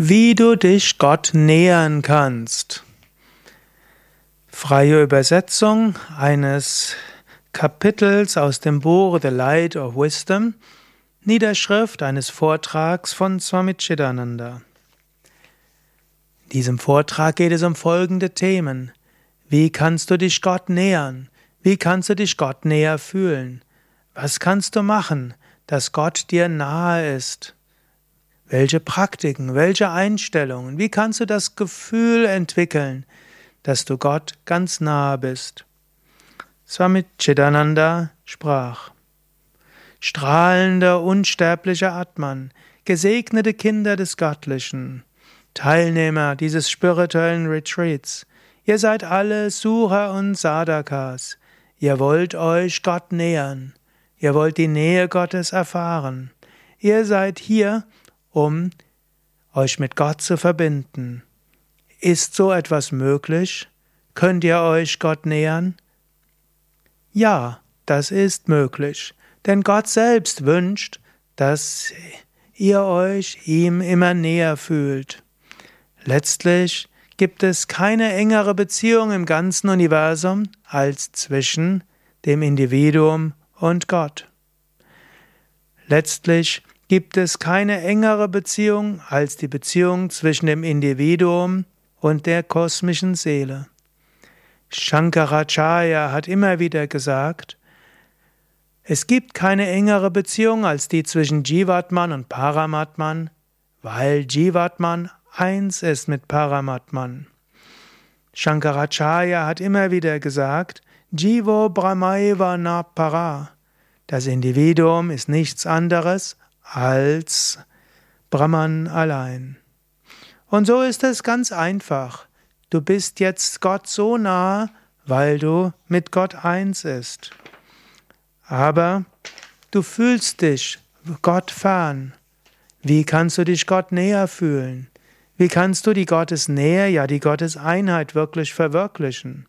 Wie du dich Gott nähern kannst. Freie Übersetzung eines Kapitels aus dem Buch The Light of Wisdom, Niederschrift eines Vortrags von Swami Chidananda. In diesem Vortrag geht es um folgende Themen. Wie kannst du dich Gott nähern? Wie kannst du dich Gott näher fühlen? Was kannst du machen, dass Gott dir nahe ist? Welche Praktiken, welche Einstellungen, wie kannst du das Gefühl entwickeln, dass du Gott ganz nahe bist? Swami Chidananda sprach, strahlender, unsterblicher Atman, gesegnete Kinder des Göttlichen, Teilnehmer dieses spirituellen Retreats, ihr seid alle Sura und Sadakas, ihr wollt euch Gott nähern, ihr wollt die Nähe Gottes erfahren, ihr seid hier, um euch mit Gott zu verbinden. Ist so etwas möglich? Könnt ihr euch Gott nähern? Ja, das ist möglich, denn Gott selbst wünscht, dass ihr euch ihm immer näher fühlt. Letztlich gibt es keine engere Beziehung im ganzen Universum als zwischen dem Individuum und Gott. Letztlich gibt es keine engere Beziehung als die Beziehung zwischen dem Individuum und der kosmischen Seele. Shankaracharya hat immer wieder gesagt, es gibt keine engere Beziehung als die zwischen Jivatman und Paramatman, weil Jivatman eins ist mit Paramatman. Shankaracharya hat immer wieder gesagt, Jivo Brahmaiva na para. Das Individuum ist nichts anderes als Brahman allein. Und so ist es ganz einfach. Du bist jetzt Gott so nah, weil du mit Gott eins ist. Aber du fühlst dich Gott fern. Wie kannst du dich Gott näher fühlen? Wie kannst du die Gottesnähe, ja die Gotteseinheit wirklich verwirklichen?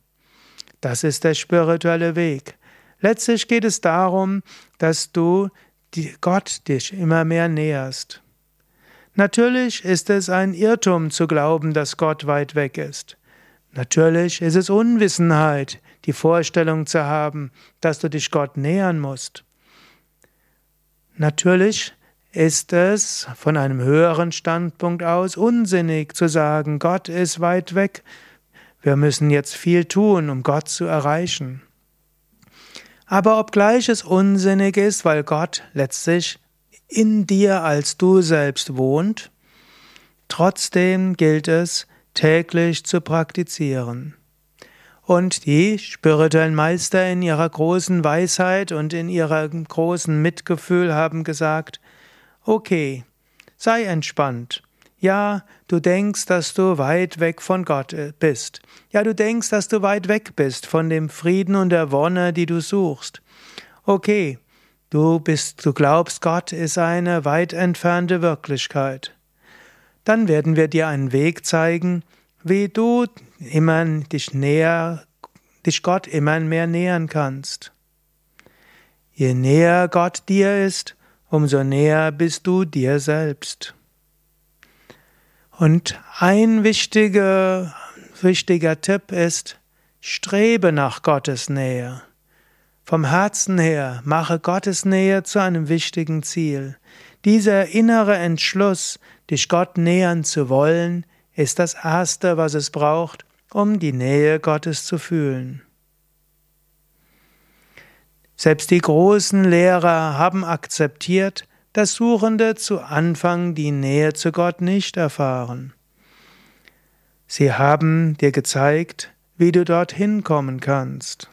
Das ist der spirituelle Weg. Letztlich geht es darum, dass du Gott dich immer mehr näherst. Natürlich ist es ein Irrtum zu glauben, dass Gott weit weg ist. Natürlich ist es Unwissenheit, die Vorstellung zu haben, dass du dich Gott nähern musst. Natürlich ist es von einem höheren Standpunkt aus unsinnig zu sagen, Gott ist weit weg, wir müssen jetzt viel tun, um Gott zu erreichen. Aber obgleich es unsinnig ist, weil Gott letztlich in dir als du selbst wohnt, trotzdem gilt es täglich zu praktizieren. Und die spirituellen Meister in ihrer großen Weisheit und in ihrem großen Mitgefühl haben gesagt, okay, sei entspannt. Ja, du denkst, dass du weit weg von Gott äh, bist. Ja, du denkst, dass du weit weg bist von dem Frieden und der Wonne, die du suchst. Okay, du bist, du glaubst, Gott ist eine weit entfernte Wirklichkeit. Dann werden wir dir einen Weg zeigen, wie du immer dich näher, dich Gott immer mehr nähern kannst. Je näher Gott dir ist, umso näher bist du dir selbst. Und ein wichtiger, wichtiger Tipp ist, strebe nach Gottes Nähe. Vom Herzen her mache Gottes Nähe zu einem wichtigen Ziel. Dieser innere Entschluss, dich Gott nähern zu wollen, ist das Erste, was es braucht, um die Nähe Gottes zu fühlen. Selbst die großen Lehrer haben akzeptiert, dass Suchende zu Anfang die Nähe zu Gott nicht erfahren. Sie haben dir gezeigt, wie du dorthin kommen kannst.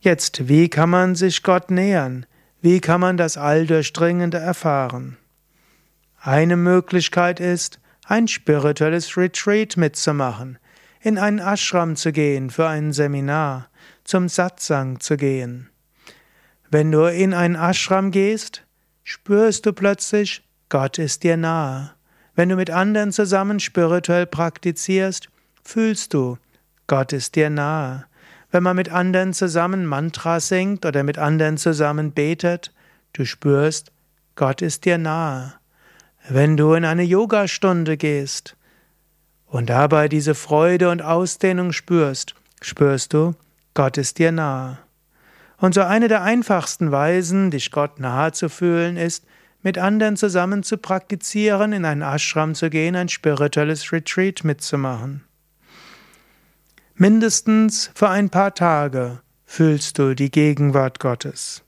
Jetzt, wie kann man sich Gott nähern? Wie kann man das Alldurchdringende erfahren? Eine Möglichkeit ist, ein spirituelles Retreat mitzumachen, in einen Ashram zu gehen für ein Seminar, zum Satsang zu gehen. Wenn du in einen Ashram gehst, spürst du plötzlich, Gott ist dir nahe. Wenn du mit anderen zusammen spirituell praktizierst, fühlst du, Gott ist dir nahe. Wenn man mit anderen zusammen Mantra singt oder mit anderen zusammen betet, du spürst, Gott ist dir nahe. wenn du in eine Yogastunde gehst und dabei diese Freude und Ausdehnung spürst, spürst du, Gott ist dir nahe. Und so eine der einfachsten Weisen, dich Gott nahe zu fühlen, ist, mit anderen zusammen zu praktizieren, in einen Ashram zu gehen, ein spirituelles Retreat mitzumachen. Mindestens für ein paar Tage fühlst du die Gegenwart Gottes.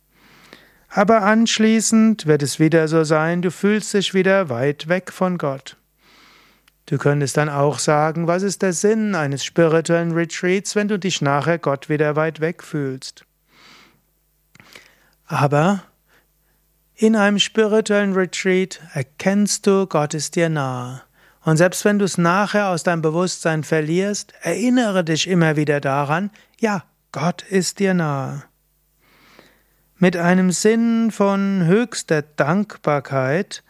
Aber anschließend wird es wieder so sein, du fühlst dich wieder weit weg von Gott. Du könntest dann auch sagen, was ist der Sinn eines spirituellen Retreats, wenn du dich nachher Gott wieder weit weg fühlst. Aber in einem spirituellen Retreat erkennst du, Gott ist dir nahe. Und selbst wenn du es nachher aus deinem Bewusstsein verlierst, erinnere dich immer wieder daran, ja, Gott ist dir nahe. Mit einem Sinn von höchster Dankbarkeit,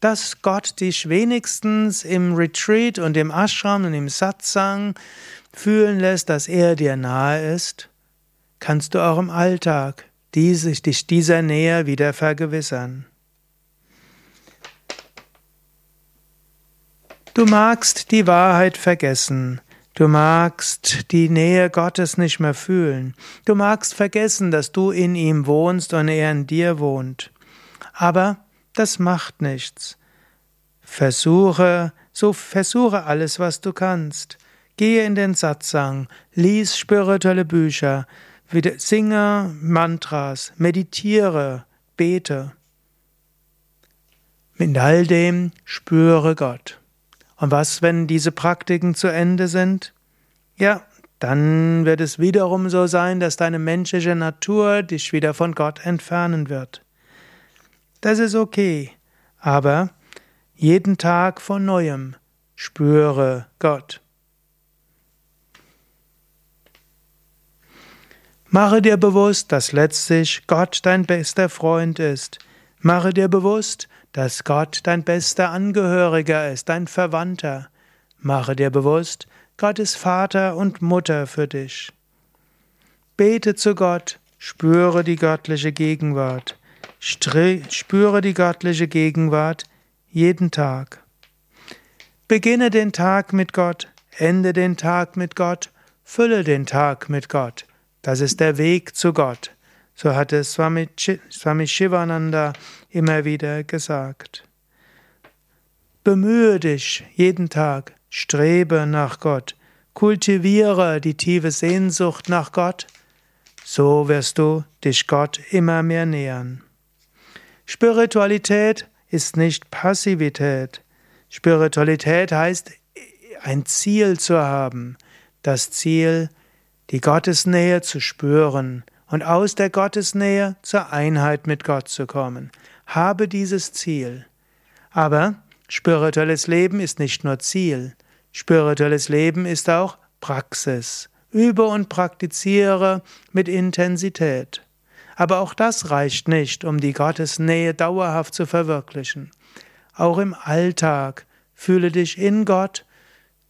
dass Gott dich wenigstens im Retreat und im Ashram und im Satsang fühlen lässt, dass er dir nahe ist, kannst du auch im Alltag diese, dich dieser Nähe wieder vergewissern. Du magst die Wahrheit vergessen, du magst die Nähe Gottes nicht mehr fühlen, du magst vergessen, dass du in ihm wohnst und er in dir wohnt. Aber das macht nichts. Versuche, so versuche alles, was du kannst. Gehe in den Satsang, lies spirituelle Bücher, singe Mantras, meditiere, bete. Mit all dem spüre Gott. Und was, wenn diese Praktiken zu Ende sind? Ja, dann wird es wiederum so sein, dass deine menschliche Natur dich wieder von Gott entfernen wird. Das ist okay, aber jeden Tag von neuem spüre Gott. Mache dir bewusst, dass letztlich Gott dein bester Freund ist. Mache dir bewusst, dass Gott dein bester Angehöriger ist, dein Verwandter. Mache dir bewusst, Gott ist Vater und Mutter für dich. Bete zu Gott, spüre die göttliche Gegenwart. Spüre die göttliche Gegenwart jeden Tag. Beginne den Tag mit Gott, ende den Tag mit Gott, fülle den Tag mit Gott. Das ist der Weg zu Gott. So hatte Swami, Swami Shivananda immer wieder gesagt. Bemühe dich jeden Tag, strebe nach Gott, kultiviere die tiefe Sehnsucht nach Gott, so wirst du dich Gott immer mehr nähern. Spiritualität ist nicht Passivität. Spiritualität heißt, ein Ziel zu haben. Das Ziel, die Gottesnähe zu spüren und aus der Gottesnähe zur Einheit mit Gott zu kommen. Habe dieses Ziel. Aber spirituelles Leben ist nicht nur Ziel. Spirituelles Leben ist auch Praxis. Übe und praktiziere mit Intensität. Aber auch das reicht nicht, um die Gottesnähe dauerhaft zu verwirklichen. Auch im Alltag fühle dich in Gott,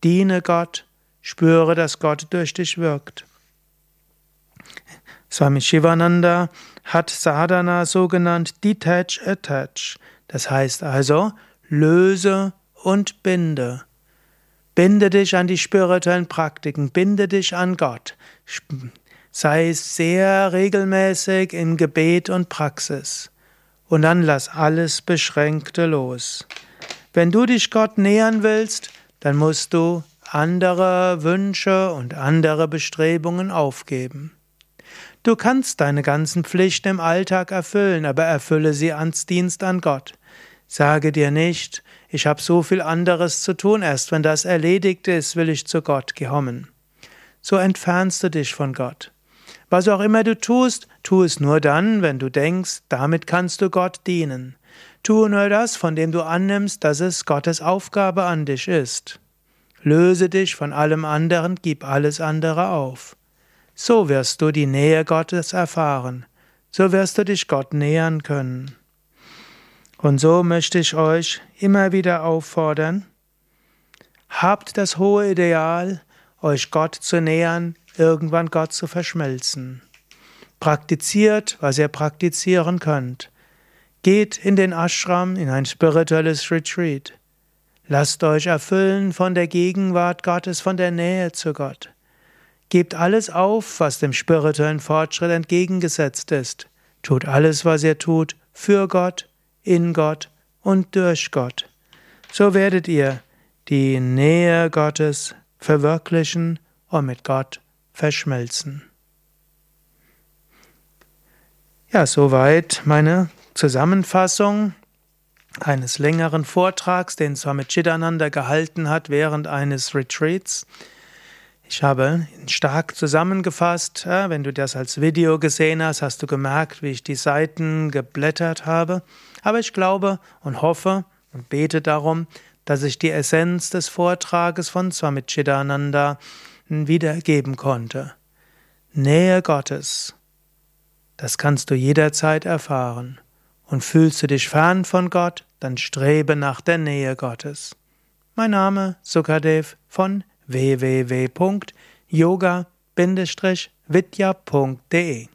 diene Gott, spüre, dass Gott durch dich wirkt. Swami Shivananda hat Sadhana so genannt Detach Attach. Das heißt also, löse und binde. Binde dich an die spirituellen Praktiken, binde dich an Gott. Sei sehr regelmäßig im Gebet und Praxis. Und dann lass alles Beschränkte los. Wenn du dich Gott nähern willst, dann musst du andere Wünsche und andere Bestrebungen aufgeben. Du kannst deine ganzen Pflichten im Alltag erfüllen, aber erfülle sie ans Dienst an Gott. Sage dir nicht, ich habe so viel anderes zu tun, erst wenn das erledigt ist, will ich zu Gott kommen. So entfernst du dich von Gott. Was auch immer du tust, tu es nur dann, wenn du denkst, damit kannst du Gott dienen. Tu nur das, von dem du annimmst, dass es Gottes Aufgabe an dich ist. Löse dich von allem anderen, gib alles andere auf. So wirst du die Nähe Gottes erfahren, so wirst du dich Gott nähern können. Und so möchte ich euch immer wieder auffordern, habt das hohe Ideal, euch Gott zu nähern, irgendwann Gott zu verschmelzen. Praktiziert, was ihr praktizieren könnt. Geht in den Ashram, in ein spirituelles Retreat. Lasst euch erfüllen von der Gegenwart Gottes, von der Nähe zu Gott. Gebt alles auf, was dem spirituellen Fortschritt entgegengesetzt ist. Tut alles, was ihr tut, für Gott, in Gott und durch Gott. So werdet ihr die Nähe Gottes verwirklichen und mit Gott verschmelzen. Ja, soweit meine Zusammenfassung eines längeren Vortrags, den Swami Chidananda gehalten hat während eines Retreats. Ich habe ihn stark zusammengefasst. Wenn du das als Video gesehen hast, hast du gemerkt, wie ich die Seiten geblättert habe. Aber ich glaube und hoffe und bete darum, dass ich die Essenz des Vortrages von Swami Chidananda wiedergeben konnte. Nähe Gottes. Das kannst du jederzeit erfahren. Und fühlst du dich fern von Gott, dann strebe nach der Nähe Gottes. Mein Name Sukadev von www.yoga-vidya.de